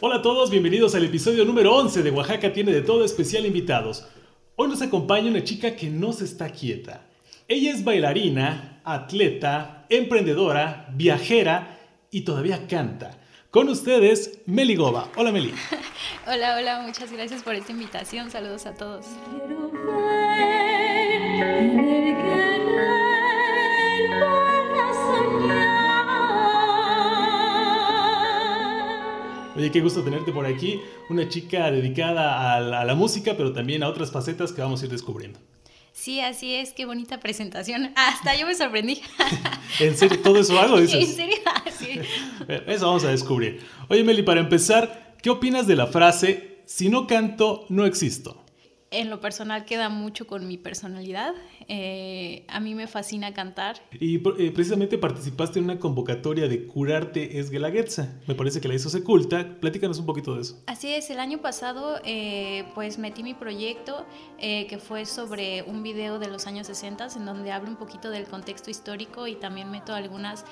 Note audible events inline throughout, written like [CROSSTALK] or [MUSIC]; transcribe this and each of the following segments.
Hola a todos, bienvenidos al episodio número 11 de Oaxaca tiene de todo especial invitados. Hoy nos acompaña una chica que no se está quieta. Ella es bailarina, atleta, emprendedora, viajera y todavía canta. Con ustedes, Meli Goba. Hola Meli. [LAUGHS] hola, hola, muchas gracias por esta invitación. Saludos a todos. Oye, qué gusto tenerte por aquí. Una chica dedicada a la, música, pero también a otras facetas que vamos a ir descubriendo. Sí, así es, qué bonita presentación. [LAUGHS] Hasta yo me sorprendí. [LAUGHS] ¿En serio? ¿Todo eso hago? Dices? [LAUGHS] ¿En serio? Sí. Eso vamos a descubrir. Oye, Meli, para empezar, ¿qué opinas de la frase, si no canto, no existo? En lo personal queda mucho con mi personalidad. Eh, a mí me fascina cantar. Y eh, precisamente participaste en una convocatoria de Curarte es Guelaguetza. Me parece que la hizo Seculta. Platícanos un poquito de eso. Así es, el año pasado eh, pues metí mi proyecto que fue sobre un video de los años 60 en donde hablo un poquito del contexto histórico y también meto algunas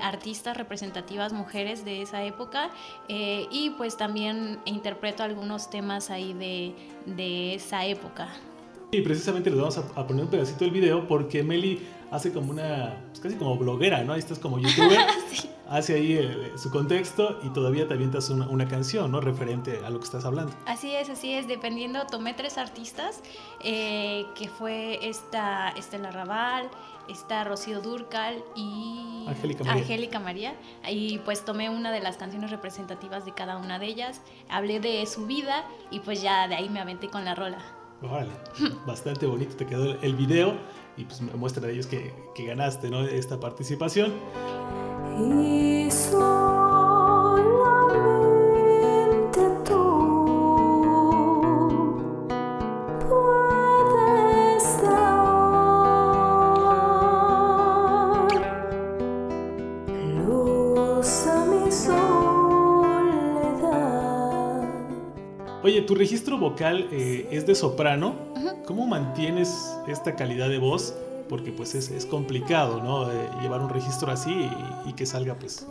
artistas representativas mujeres de esa época y pues también interpreto algunos temas ahí de, de esa época. Y precisamente les vamos a, poner un pedacito del video porque Meli hace como una, pues casi como bloguera, ¿no? Ahí estás como youtuber, [LAUGHS] hace ahí eh, su contexto y todavía te avientas una, una, canción, ¿no? Referente a lo que estás hablando. Así es, así es, dependiendo, tomé tres artistas, eh, que fue esta Estela Raval, esta Rocío Durcal y Angélica María. Angélica María. Y pues tomé una de las canciones representativas de cada una de ellas, hablé de su vida y pues ya de ahí me aventé con la rola. Órale, [LAUGHS] bastante bonito te quedó el video y pues me muestra a ellos que, que ganaste ¿no? esta participación. Y tu registro vocal eh, es de soprano. ¿Cómo mantienes esta calidad de voz? Porque pues es, complicado, ¿no? Eh, llevar un registro así y, que salga pues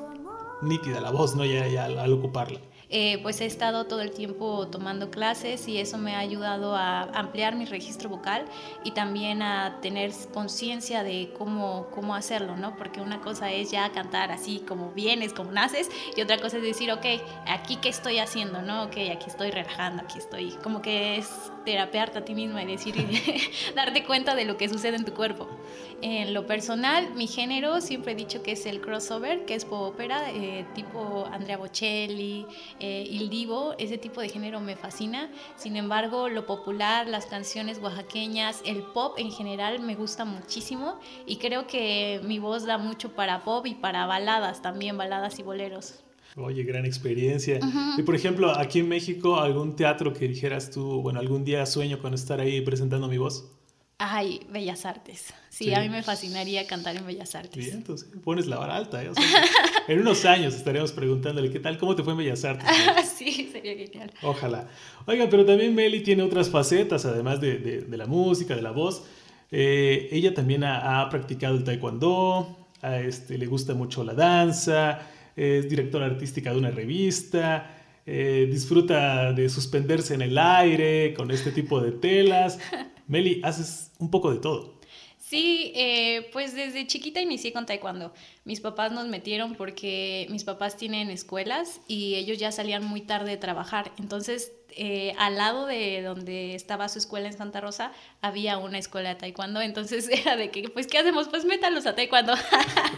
nítida la voz, ¿no? Ya, ya al ocuparla. Eh, pues he estado todo el tiempo tomando clases y eso me ha ayudado a ampliar mi registro vocal y también a tener conciencia de cómo, cómo hacerlo, ¿no? Porque una cosa es ya cantar así como vienes, como naces, y otra cosa es decir, ok, aquí qué estoy haciendo, ¿no? Ok, aquí estoy relajando, aquí estoy, como que es terapearte a ti misma y decir, [LAUGHS] darte cuenta de lo que sucede en tu cuerpo. En lo personal, mi género siempre he dicho que es el crossover, que es pop ópera, eh, tipo Andrea Bocelli, eh, Il Divo, ese tipo de género me fascina. Sin embargo, lo popular, las canciones oaxaqueñas, el pop en general me gusta muchísimo y creo que mi voz da mucho para pop y para baladas también, baladas y boleros. Oye, gran experiencia. Y por ejemplo, aquí en México, algún teatro que dijeras tú, bueno, algún día sueño con estar ahí presentando mi voz. Ay, Bellas Artes. Sí, a mí me fascinaría cantar en Bellas Artes. Bien, entonces pones la vara alta. ¿eh? [LAUGHS] en unos años estaremos preguntándole qué tal, cómo te fue en Bellas Artes. [LAUGHS] sí, sería genial. Ojalá. Oiga, pero también Meli tiene otras facetas, además de, de, la música, de la voz. Eh, ella también ha, practicado el taekwondo, a este, le gusta mucho la danza, es directora artística de una revista. Eh, disfruta de suspenderse en el aire con este tipo de telas. [LAUGHS] Meli, haces un poco de todo. Sí, eh, pues desde chiquita inicié con taekwondo. Mis papás nos metieron porque mis papás tienen escuelas y ellos ya salían muy tarde de trabajar. Entonces eh, al lado de donde estaba su escuela en Santa Rosa había una escuela de taekwondo, entonces [LAUGHS] era de que, pues, ¿qué hacemos? Pues métalos a taekwondo.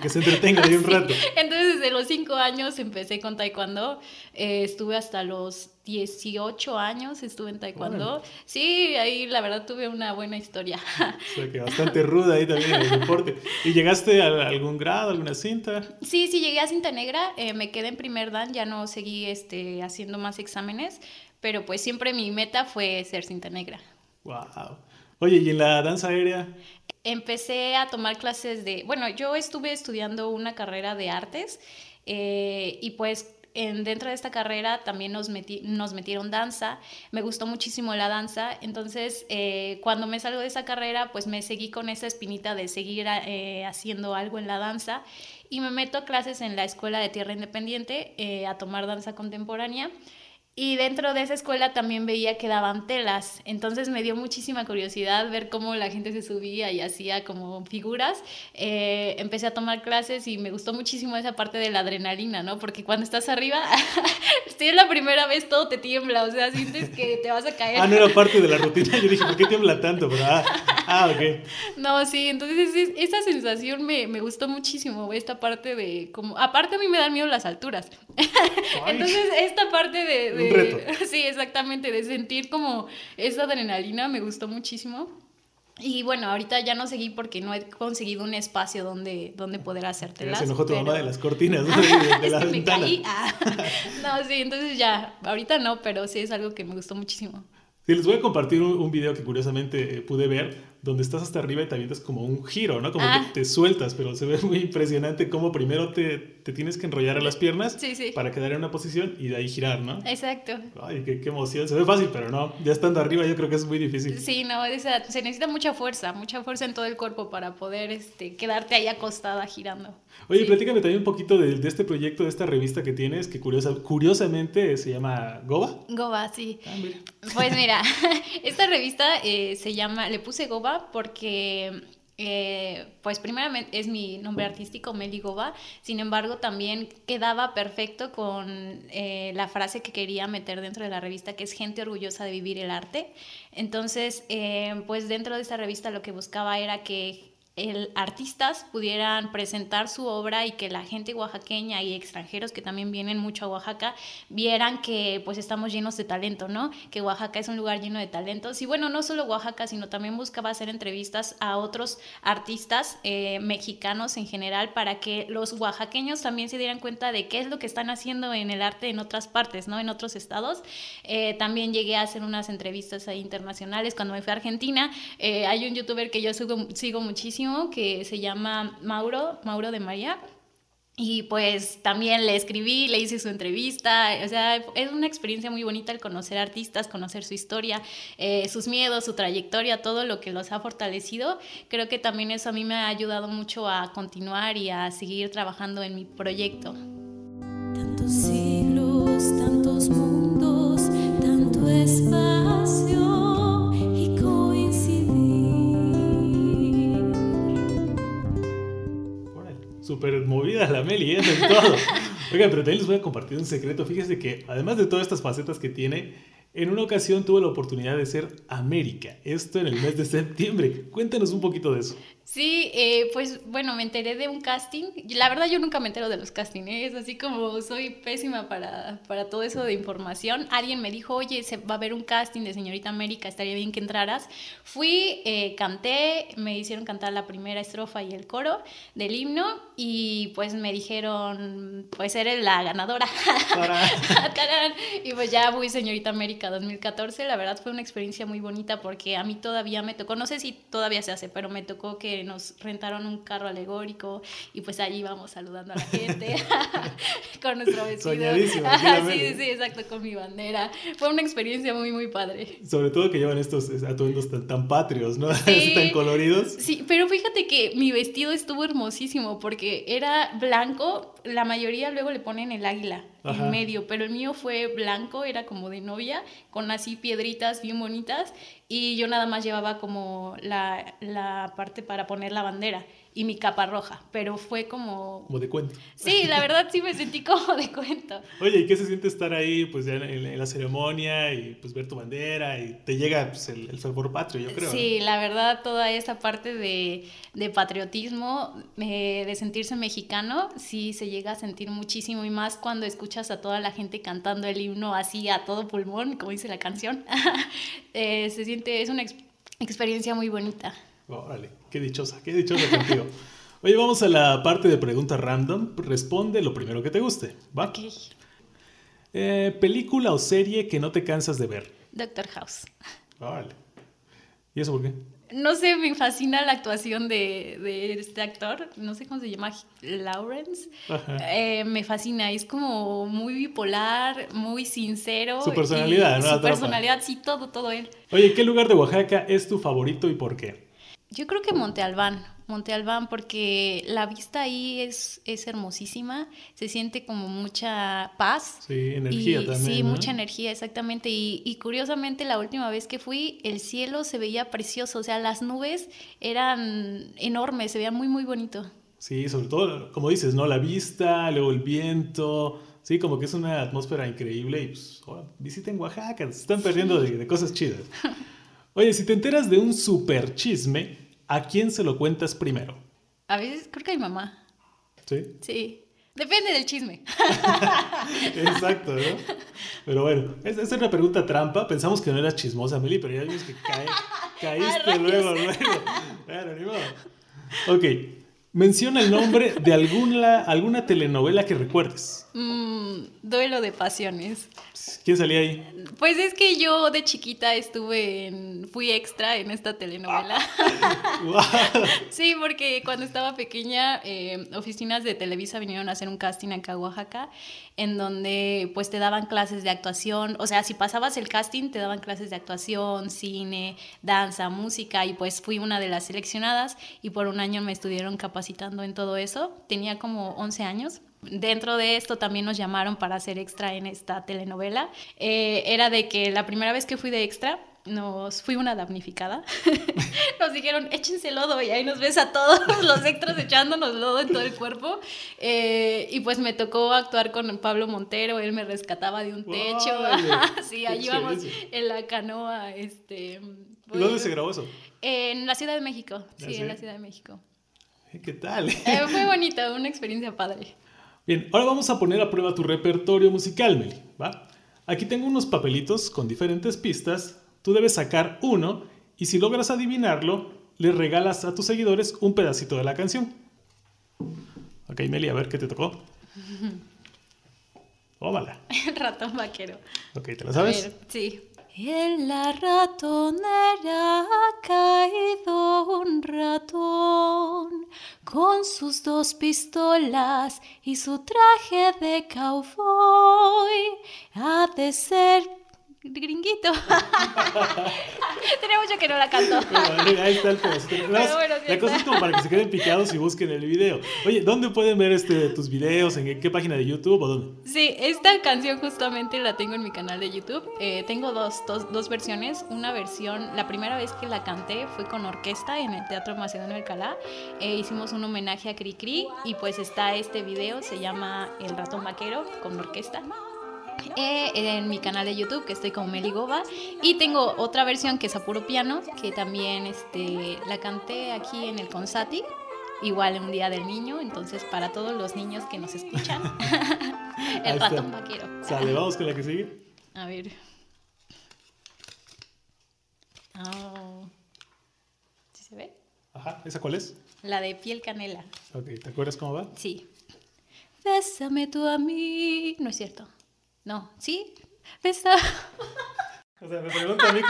que se entretengan ahí un [LAUGHS] rato. Entonces, desde los cinco años empecé con taekwondo, eh, estuve hasta los 18 años, estuve en taekwondo. Sí, ahí la verdad tuve una buena historia. O sea, que bastante ruda ahí también en el deporte. ¿Y llegaste a algún grado, alguna cinta? Sí, sí, llegué a cinta negra, eh, me quedé en primer dan, ya no seguí este, haciendo más exámenes, pero pues siempre mi meta fue ser cinta negra. Wow. Oye, ¿y en la danza aérea? Empecé a tomar clases de, bueno, yo estuve estudiando una carrera de artes eh, y pues en, dentro de esta carrera también nos, nos metieron danza, me gustó muchísimo la danza, entonces eh, cuando me salgo de esa carrera, pues me seguí con esa espinita de seguir eh, haciendo algo en la danza y me meto a clases en la Escuela de Tierra Independiente eh, a tomar danza contemporánea. Y dentro de esa escuela también veía que daban telas, entonces me dio muchísima curiosidad ver cómo la gente se subía y hacía como figuras. Eh, empecé a tomar clases y me gustó muchísimo esa parte de la adrenalina, ¿no? Porque cuando estás arriba, [LAUGHS] si es la primera vez todo te tiembla, o sea, sientes que te vas a caer. Ah, no era parte de la rutina, yo dije, ¿por qué tiembla tanto? Pero, ah, ah, ok. No, sí, entonces esa sensación me, me gustó muchísimo, esta parte de como, aparte a mí me dan miedo las alturas. [LAUGHS] entonces esta parte de [LAUGHS] Sí, exactamente, de sentir como esa adrenalina me gustó muchísimo. Y bueno, ahorita ya no seguí porque no he conseguido un espacio donde, donde poder hacértelas. Se enojó tu mamá de las cortinas, [LAUGHS] ¿no? De, la ventana. Ah. [LAUGHS] No, sí, entonces ya, ahorita no, pero sí es algo que me gustó muchísimo. Sí, les voy a compartir un, un video que curiosamente pude ver donde estás hasta arriba y te avientas como un giro, ¿no? Como que ah. te sueltas, pero se ve [LAUGHS] muy impresionante cómo primero te, te tienes que enrollar a las piernas para quedar en una posición y de ahí girar, ¿no? Exacto. Ay, qué, qué, emoción. Se ve fácil, pero no, ya estando arriba yo creo que es muy difícil. Sí, no, se necesita mucha fuerza, mucha fuerza en todo el cuerpo para poder este, quedarte ahí acostada girando. Oye, platícame también un poquito de, de, este proyecto, de esta revista que tienes, que curiosa, curiosamente se llama Goba. Goba, sí. Ah, pues mira, [LAUGHS] [LAUGHS] esta revista eh, se llama, le puse Goba porque eh, pues primeramente es mi nombre artístico, Meli Goba, sin embargo también quedaba perfecto con eh, la frase que quería meter dentro de la revista, que es gente orgullosa de vivir el arte. Entonces, eh, pues dentro de esta revista lo que buscaba era que el, artistas pudieran presentar su obra y que la gente oaxaqueña y extranjeros que también vienen mucho a Oaxaca vieran que pues estamos llenos de talento, ¿no? Que Oaxaca es un lugar lleno de talentos. Y bueno, no solo Oaxaca, sino también buscaba hacer entrevistas a otros artistas eh, mexicanos en general para que los oaxaqueños también se dieran cuenta de qué es lo que están haciendo en el arte en otras partes, ¿no? En otros estados. Eh, también llegué a hacer unas entrevistas internacionales cuando me fui a Argentina. Eh, hay un youtuber que yo sigo, sigo muchísimo que se llama Mauro, Mauro de María. Y pues también le escribí, le hice su entrevista, o sea, es una experiencia muy bonita el conocer artistas, conocer su historia, eh, sus miedos, su trayectoria, todo lo que los ha fortalecido. Creo que también eso a mí me ha ayudado mucho a continuar y a seguir trabajando en mi proyecto. Tantos siglos, tantos mundos, tanto espacio. Súper movida la Meli, ¿eh? todo. [LAUGHS] Oigan, pero también les voy a compartir un secreto. Fíjense que además de todas estas facetas que tiene, en una ocasión tuve la oportunidad de ser América. Esto en el mes de septiembre. Cuéntanos un poquito de eso. Sí, eh, pues bueno, me enteré de un casting. La verdad yo nunca me entero de los castings, ¿eh? es así como soy pésima para, para, todo eso de información. Alguien me dijo, oye, se va a haber un casting de Señorita América, estaría bien que entraras. Fui, eh, canté, me hicieron cantar la primera estrofa y el coro del himno y pues me dijeron, pues eres la ganadora. [LAUGHS] y pues ya fui Señorita América 2014. La verdad fue una experiencia muy bonita porque a mí todavía me tocó, no sé si todavía se hace, pero me tocó que nos rentaron un carro alegórico y pues allí íbamos saludando a la gente [LAUGHS] [LAUGHS] con nuestro vestido. [LAUGHS] sí, sí, exacto, con mi bandera. Fue una experiencia muy, muy padre. Sobre todo que llevan estos atuendos tan, patrios, ¿no? tan coloridos. Sí, pero fíjate que mi vestido estuvo hermosísimo porque era blanco, la mayoría luego le ponen el águila en medio, pero el mío fue blanco, era como de novia, con así piedritas bien bonitas y yo nada más llevaba como la, la parte para poner la bandera y mi capa roja, pero fue como... Como de cuento. Sí, la verdad sí me sentí como de cuento. Oye, ¿y qué se siente estar ahí pues ya en, la ceremonia y pues ver tu bandera y te llega pues, el, el sabor patrio, yo creo? Sí, la verdad toda esa parte de, de patriotismo, eh, de sentirse mexicano, sí se llega a sentir muchísimo y más cuando escuchas a toda la gente cantando el himno así a todo pulmón, como dice la canción. [LAUGHS] eh, se siente, es una experiencia muy bonita. Órale, qué dichosa, qué dichosa contigo. [LAUGHS] Oye, vamos a la parte de preguntas random. Responde lo primero que te guste, ¿va? Ok. Eh, ¿Película o serie que no te cansas de ver? Doctor House. Órale. ¿Y eso por qué? no sé, me fascina la actuación de, de este actor, no sé cómo se llama, Lawrence. Eh, me fascina, es como muy bipolar, muy sincero. Su personalidad, ¿no? Su personalidad, sí, todo, todo él. Oye, ¿qué lugar de Oaxaca es tu favorito y por qué? Yo creo que Monte Albán. Monte Albán porque la vista ahí es, es hermosísima, se siente como mucha paz. Sí, energía también. Sí, mucha energía, exactamente. Y, y, curiosamente la última vez que fui, el cielo se veía precioso, o sea, las nubes eran enormes, se veía muy, muy bonito. Sí, sobre todo, como dices, ¿no? La vista, luego el viento. Sí, como que es una atmósfera increíble y pues, oh, visiten Oaxaca, se están perdiendo de, de cosas chidas. [LAUGHS] Oye, si te enteras de un super chisme, ¿a quién se lo cuentas primero? A veces creo que a mi mamá. ¿Sí? Sí. Depende del chisme. [LAUGHS] Exacto, ¿no? Pero bueno, esa es una pregunta trampa. Pensamos que no eras chismosa, Meli, pero ya vimos que cae, [LAUGHS] caíste luego, luego. Bueno, ni modo. Ok. Menciona el nombre de alguna, alguna telenovela que recuerdes. Mm, duelo de pasiones. ¿Quién salía ahí? Pues es que yo de chiquita estuve en, fui extra en esta telenovela. [LAUGHS] sí, porque cuando estaba pequeña, eh, oficinas de Televisa vinieron a hacer un casting acá a Oaxaca, en donde pues te daban clases de actuación, o sea, si pasabas el casting te daban clases de actuación, cine, danza, música, y pues fui una de las seleccionadas y por un año me estuvieron capacitando en todo eso. Tenía como 11 años. Dentro de esto también nos llamaron para hacer extra en esta telenovela. Eh, era de que la primera vez que fui de extra, nos fui una damnificada. [LAUGHS] nos dijeron, échense lodo y ahí nos ves a todos [LAUGHS] los extras echándonos lodo en todo el cuerpo. Eh, y pues me tocó actuar con Pablo Montero, él me rescataba de un techo. [LAUGHS] sí, ahí íbamos en la canoa. Este, ¿Dónde pues, se grabó eso? En la Ciudad de México, sí, en la Ciudad de México. ¿Qué tal? Eh, fue bonita, una experiencia padre. Bien, ahora vamos a poner a prueba tu repertorio musical, Meli, ¿va? Aquí tengo unos papelitos con diferentes pistas. Tú debes sacar uno y si logras adivinarlo, le regalas a tus seguidores un pedacito de la canción. Ok, Meli, a ver qué te tocó. [LAUGHS] Tómala. Ratón vaquero. Ok, ¿te la sabes? A ver, sí. En la ratonera ha caído un ratón con sus dos pistolas y su traje de cowboy. Ha de ser gringuito. [LAUGHS] Tenía mucho que no la canto. ahí está el [LAUGHS] pedacito. la cosa es como para que se queden picados y busquen el video. Oye, ¿dónde pueden ver este, tus videos? ¿En qué página de YouTube o dónde? Sí, esta canción justamente la tengo en mi canal de YouTube. Eh, tengo dos, dos, dos, versiones. Una versión, la primera vez que la canté fue con orquesta en el Teatro Macedonio Alcalá. Eh, hicimos un homenaje a Cri y pues está este video, se llama El ratón vaquero con orquesta. Eh, en mi canal de YouTube, que estoy como Meligoba. Y tengo otra versión que es a puro piano, que también este, la canté aquí en el Consati, igual en un día del niño. Entonces, para todos los niños que nos escuchan, [LAUGHS] [LAUGHS] el ratón vaquero. Sale, vamos con la que sigue. A ver. Oh. ¿Sí se ve? Ajá, ¿esa cuál es? La de piel canela. Ok, ¿te acuerdas cómo va? Sí. Bésame tú a mí. No es cierto. No, ¿sí? Esa... [LAUGHS] O sea, me pregunta a mí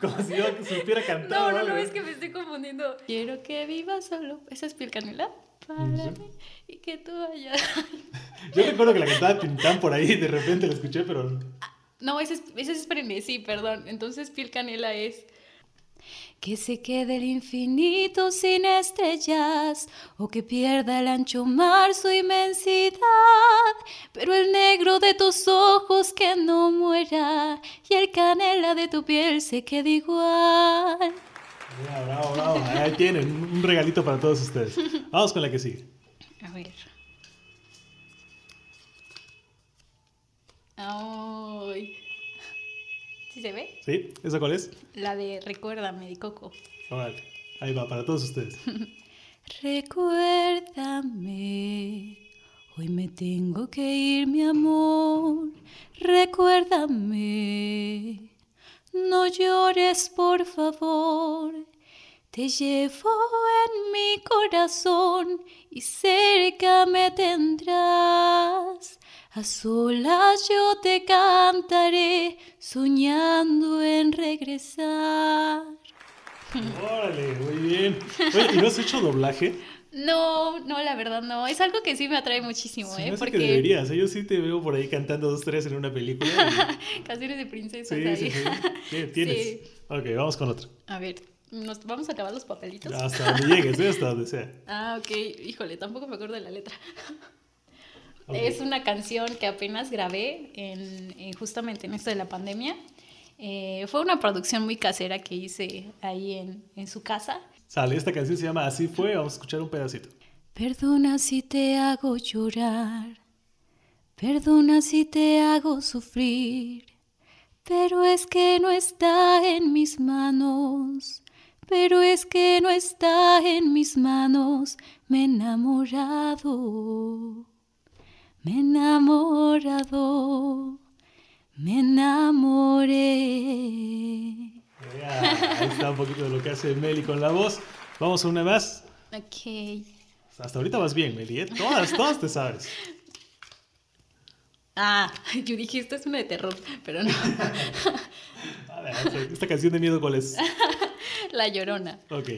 como, si yo supiera cantar. No, no, no, es que me estoy confundiendo. Quiero que vivas solo. ¿Esa es piel canela? Para mí. Y que tú vayas. [LAUGHS] Yo recuerdo que la cantaba Tintán por ahí, de repente la escuché, pero. no, ese es, ese es sí, perdón. Entonces, piel canela es que se quede el infinito sin estrellas o que pierda el ancho mar su inmensidad, pero el negro de tus ojos que no muera y el canela de tu piel se quede igual. Bravo, bravo, Ahí tienen un regalito para todos ustedes. [LAUGHS] Vamos con la que sigue. A ver. Ay se ve? Sí, ¿esa cuál es? La de Recuérdame de Coco. ahí va, para todos ustedes. [LAUGHS] Recuérdame, hoy me tengo que ir, mi amor. Recuérdame, no llores, por favor. Te llevo en mi corazón y cerca me tendrás. A solas yo te cantaré, soñando en regresar. Órale, muy bien. Oye, ¿y no has hecho doblaje? No, no, la verdad no. Es algo que sí me atrae muchísimo, Sí, ¿eh? Porque que deberías. ¿eh? Yo sí te veo por ahí cantando dos, tres en una película. [LAUGHS] canciones de princesas Sí, ahí. sí, sí. Tien- Tienes. [LAUGHS] Sí. Ok, vamos con otro. A ver, nos vamos a acabar los papelitos. Hasta donde llegues, ¿eh? hasta donde sea. [LAUGHS] Ah, ok. Híjole, tampoco me acuerdo de la letra. [LAUGHS] Es una canción que apenas grabé en, en- justamente en esto de la pandemia. Eh, fue una producción muy casera que hice ahí en, en su casa. Sale, esta canción se llama Así fue. Vamos a escuchar un pedacito. Perdona si te hago llorar, perdona si te hago sufrir, pero es que no está en mis manos, pero es que no está en mis manos, me he enamorado, me he enamorado, me enamoré. Ya, ahí está un poquito de lo que hace Meli con la voz. Vamos a una más. Ok. Hasta ahorita vas bien, Meli. ¿eh? Todas, todas te sabes. Ah, [LAUGHS] yo dije, esto es una de terror, pero no. [LAUGHS] A ver, esta canción de miedo, ¿cuál es? [LAUGHS] La llorona. Ok.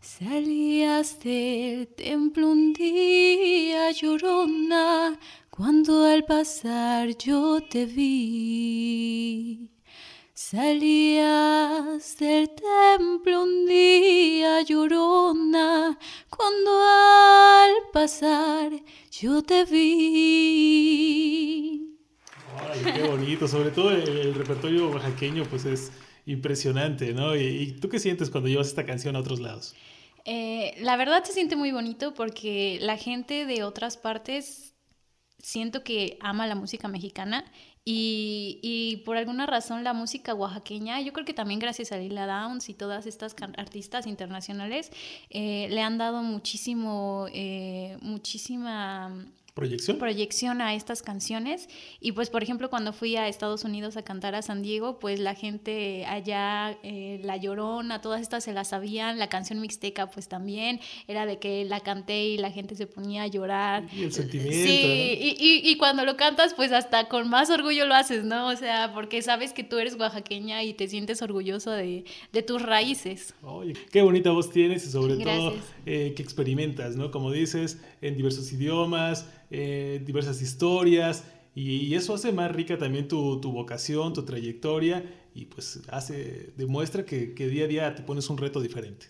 Salías del templo un día llorona, cuando al pasar yo te vi. Salías del templo un día llorona, cuando al pasar yo te vi. Ay, qué bonito. Sobre todo el, el repertorio oaxaqueño, pues es impresionante, ¿no? ¿Y, tú qué sientes cuando llevas esta canción a otros lados? Eh, la verdad se siente muy bonito porque la gente de otras partes siento que ama la música mexicana y, y por alguna razón la música oaxaqueña, yo creo que también gracias a Lila Downs y todas estas artistas internacionales, eh, le han dado muchísimo, eh, muchísima ¿Proyección? proyección a estas canciones y pues por ejemplo cuando fui a Estados Unidos a cantar a San Diego pues la gente allá eh, la llorona todas estas se las sabían la canción mixteca pues también era de que la canté y la gente se ponía a llorar Y el sentimiento, sí ¿no? y, y, y cuando lo cantas pues hasta con más orgullo lo haces no o sea porque sabes que tú eres oaxaqueña y te sientes orgulloso de, de tus raíces Oye, qué bonita voz tienes y sobre todo Gracias. eh, que experimentas, ¿no? Como dices, en diversos idiomas, eh, diversas historias y, eso hace más rica también tu, tu vocación, tu trayectoria y pues hace, demuestra que, que día a día te pones un reto diferente.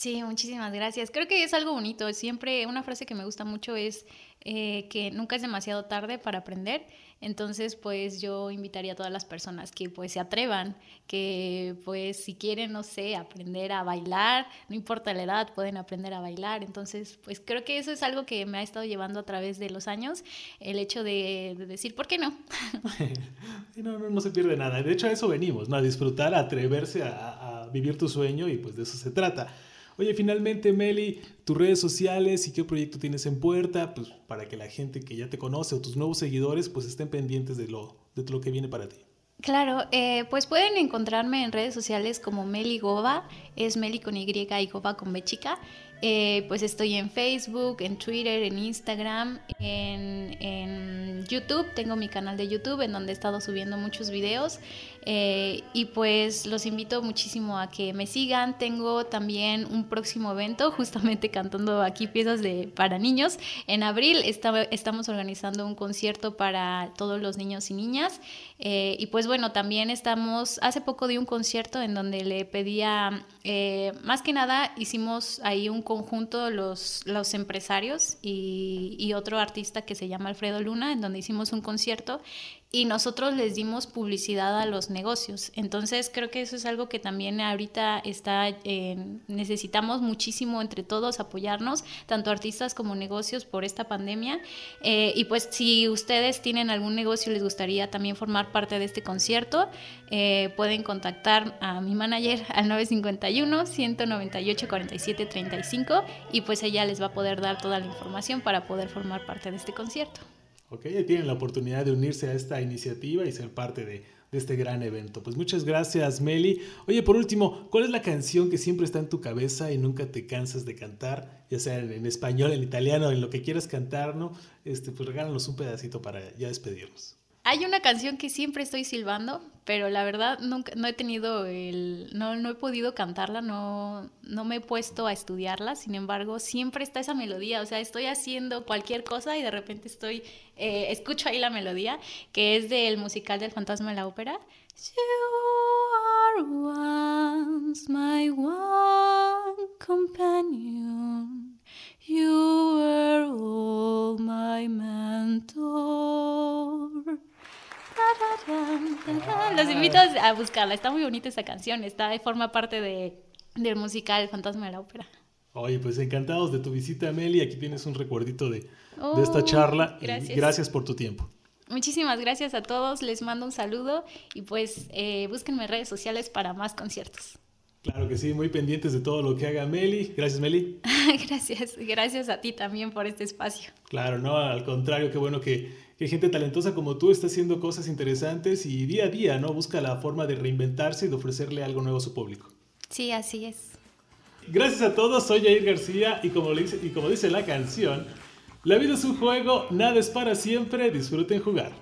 Sí, muchísimas gracias. Creo que es algo bonito. Siempre una frase que me gusta mucho es eh, que nunca es demasiado tarde para aprender. Entonces, pues yo invitaría a todas las personas que pues se atrevan, que pues si quieren, no sé, aprender a bailar, no importa la edad, pueden aprender a bailar. Entonces, pues creo que eso es algo que me ha estado llevando a través de los años, el hecho de, de decir, ¿por qué no? [LAUGHS] No, no, no se pierde nada. De hecho, a eso venimos, ¿no? A disfrutar, a atreverse a vivir tu sueño y pues de eso se trata. Oye, finalmente, Meli, tus redes sociales y qué proyecto tienes en puerta, pues para que la gente que ya te conoce o tus nuevos seguidores pues estén pendientes de lo, de lo que viene para ti. Claro, eh, pues pueden encontrarme en redes sociales como Meli Goba, es Meli con Y y Goba con B chica. Eh, pues estoy en Facebook, en Twitter, en Instagram, en, en YouTube. Tengo mi canal de YouTube en donde he estado subiendo muchos videos. Eh, y pues los invito muchísimo a que me sigan. Tengo también un próximo evento, [LAUGHS] justamente cantando aquí piezas de, para niños. En abril está- estamos organizando un concierto para todos los niños y niñas. Eh, y pues bueno, también estamos, hace poco di un concierto en donde le pedía, eh, más que nada hicimos ahí un conjunto los, los empresarios y, y otro artista que se llama Alfredo Luna, en donde hicimos un concierto y nosotros les dimos publicidad a los negocios. Entonces creo que eso es algo que también ahorita está, eh, necesitamos muchísimo entre todos apoyarnos, tanto artistas como negocios por esta pandemia. Eh, y pues si ustedes tienen algún negocio y les gustaría también formar parte de este concierto, eh, pueden contactar a mi manager al 951-198-4735 y pues ella les va a poder dar toda la información para poder formar parte de este concierto. Ok, tienen la oportunidad de unirse a esta iniciativa y ser parte de, de este gran evento. Pues muchas gracias, Meli. Oye, por último, ¿cuál es la canción que siempre está en tu cabeza y nunca te cansas de cantar? Ya sea en, en español, en italiano, en lo que quieras cantar, ¿no? Este, pues regálanos un pedacito para ya despedirnos. Hay una canción que siempre estoy silbando, pero la verdad nunca, no he tenido el, no, no he podido cantarla, no, no me he puesto a estudiarla, sin embargo, siempre está esa melodía, o sea, estoy haciendo cualquier cosa y de repente estoy, eh, escucho ahí la melodía, que es del musical del fantasma de la ópera. You are once my one companion. You were all my mentor. Los invito a buscarla, está muy bonita esa canción, está, forma parte de, del musical Fantasma de la Ópera. Oye, pues encantados de tu visita, Meli. Aquí tienes un recuerdito de, de esta oh, charla. Gracias. gracias por tu tiempo. Muchísimas gracias a todos, les mando un saludo y pues eh, búsquenme en redes sociales para más conciertos. Claro que sí, muy pendientes de todo lo que haga Meli. Gracias, Meli. [LAUGHS] gracias, gracias a ti también por este espacio. Claro, no, al contrario, qué bueno que, que, gente talentosa como tú está haciendo cosas interesantes y día a día, ¿no? Busca la forma de reinventarse y de ofrecerle algo nuevo a su público. Sí, así es. Gracias a todos, soy Jair García y como, dice, y como dice la canción, la vida es un juego, nada es para siempre, disfruten jugar.